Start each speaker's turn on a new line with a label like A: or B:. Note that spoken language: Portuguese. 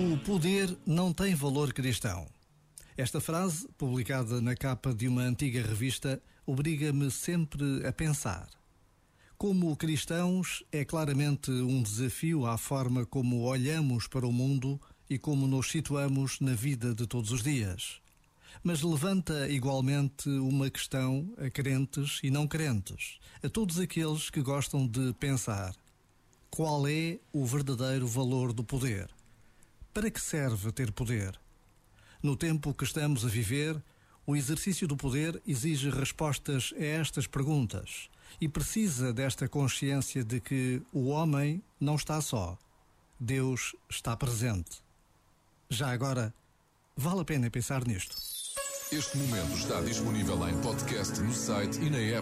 A: O poder não tem valor cristão. Esta frase, publicada na capa de uma antiga revista, obriga-me sempre a pensar. Como cristãos, é claramente um desafio à forma como olhamos para o mundo e como nos situamos na vida de todos os dias. Mas levanta igualmente uma questão a crentes e não crentes, a todos aqueles que gostam de pensar: qual é o verdadeiro valor do poder? Para que serve ter poder? No tempo que estamos a viver, o exercício do poder exige respostas a estas perguntas e precisa desta consciência de que o homem não está só. Deus está presente. Já agora, vale a pena pensar nisto.
B: Este momento está disponível em podcast no site e na app.